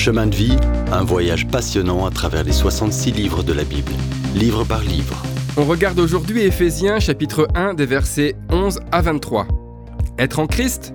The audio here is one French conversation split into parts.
Chemin de vie, un voyage passionnant à travers les 66 livres de la Bible, livre par livre. On regarde aujourd'hui Éphésiens chapitre 1 des versets 11 à 23. Être en Christ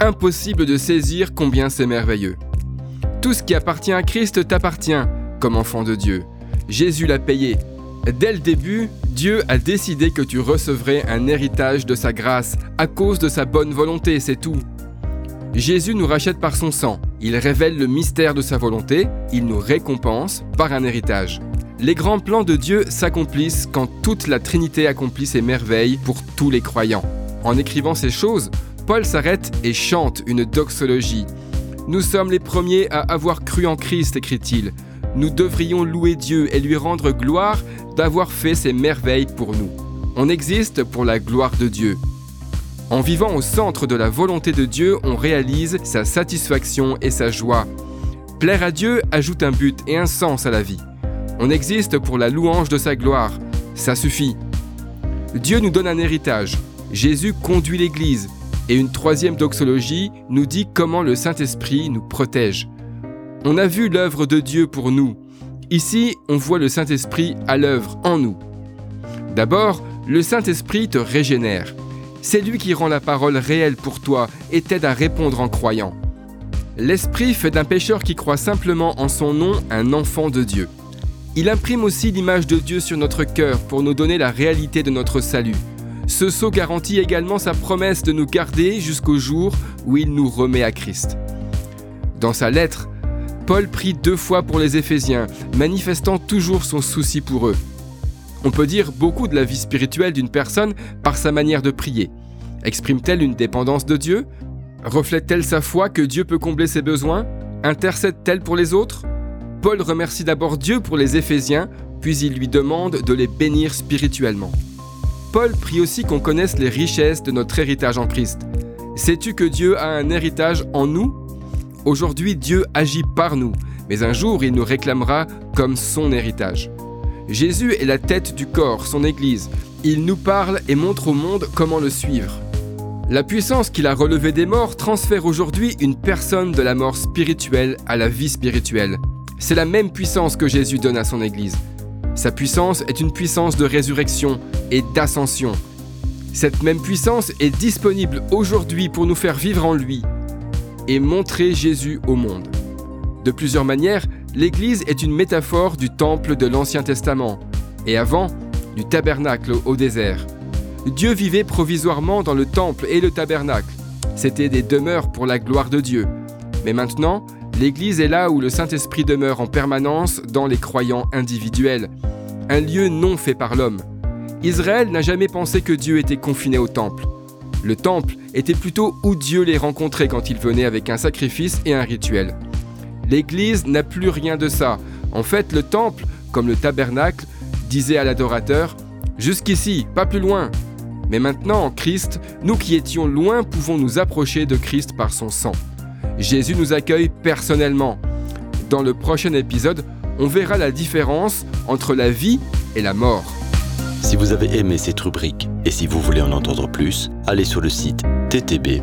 Impossible de saisir combien c'est merveilleux. Tout ce qui appartient à Christ t'appartient comme enfant de Dieu. Jésus l'a payé. Dès le début, Dieu a décidé que tu recevrais un héritage de sa grâce à cause de sa bonne volonté, c'est tout. Jésus nous rachète par son sang, il révèle le mystère de sa volonté, il nous récompense par un héritage. Les grands plans de Dieu s'accomplissent quand toute la Trinité accomplit ses merveilles pour tous les croyants. En écrivant ces choses, Paul s'arrête et chante une doxologie. Nous sommes les premiers à avoir cru en Christ, écrit-il. Nous devrions louer Dieu et lui rendre gloire d'avoir fait ces merveilles pour nous. On existe pour la gloire de Dieu. En vivant au centre de la volonté de Dieu, on réalise sa satisfaction et sa joie. Plaire à Dieu ajoute un but et un sens à la vie. On existe pour la louange de sa gloire. Ça suffit. Dieu nous donne un héritage. Jésus conduit l'Église. Et une troisième doxologie nous dit comment le Saint-Esprit nous protège. On a vu l'œuvre de Dieu pour nous. Ici, on voit le Saint-Esprit à l'œuvre en nous. D'abord, le Saint-Esprit te régénère. C'est lui qui rend la parole réelle pour toi et t'aide à répondre en croyant. L'Esprit fait d'un pécheur qui croit simplement en son nom un enfant de Dieu. Il imprime aussi l'image de Dieu sur notre cœur pour nous donner la réalité de notre salut. Ce sceau garantit également sa promesse de nous garder jusqu'au jour où il nous remet à Christ. Dans sa lettre, Paul prie deux fois pour les Éphésiens, manifestant toujours son souci pour eux. On peut dire beaucoup de la vie spirituelle d'une personne par sa manière de prier. Exprime-t-elle une dépendance de Dieu? Reflète-t-elle sa foi que Dieu peut combler ses besoins? Intercède-t-elle pour les autres? Paul remercie d'abord Dieu pour les Éphésiens, puis il lui demande de les bénir spirituellement. Paul prie aussi qu'on connaisse les richesses de notre héritage en Christ. Sais-tu que Dieu a un héritage en nous? Aujourd'hui, Dieu agit par nous, mais un jour, il nous réclamera comme son héritage. Jésus est la tête du corps, son Église. Il nous parle et montre au monde comment le suivre. La puissance qu'il a relevée des morts transfère aujourd'hui une personne de la mort spirituelle à la vie spirituelle. C'est la même puissance que Jésus donne à son Église. Sa puissance est une puissance de résurrection et d'ascension. Cette même puissance est disponible aujourd'hui pour nous faire vivre en lui et montrer Jésus au monde. De plusieurs manières, l'Église est une métaphore du temple de l'Ancien Testament, et avant, du tabernacle au désert. Dieu vivait provisoirement dans le temple et le tabernacle. C'étaient des demeures pour la gloire de Dieu. Mais maintenant, l'Église est là où le Saint-Esprit demeure en permanence dans les croyants individuels. Un lieu non fait par l'homme. Israël n'a jamais pensé que Dieu était confiné au temple. Le temple était plutôt où Dieu les rencontrait quand il venait avec un sacrifice et un rituel. L'Église n'a plus rien de ça. En fait, le temple, comme le tabernacle, disait à l'adorateur, Jusqu'ici, pas plus loin. Mais maintenant, en Christ, nous qui étions loin pouvons nous approcher de Christ par son sang. Jésus nous accueille personnellement. Dans le prochain épisode, on verra la différence entre la vie et la mort. Si vous avez aimé cette rubrique et si vous voulez en entendre plus, allez sur le site ttb.twr.org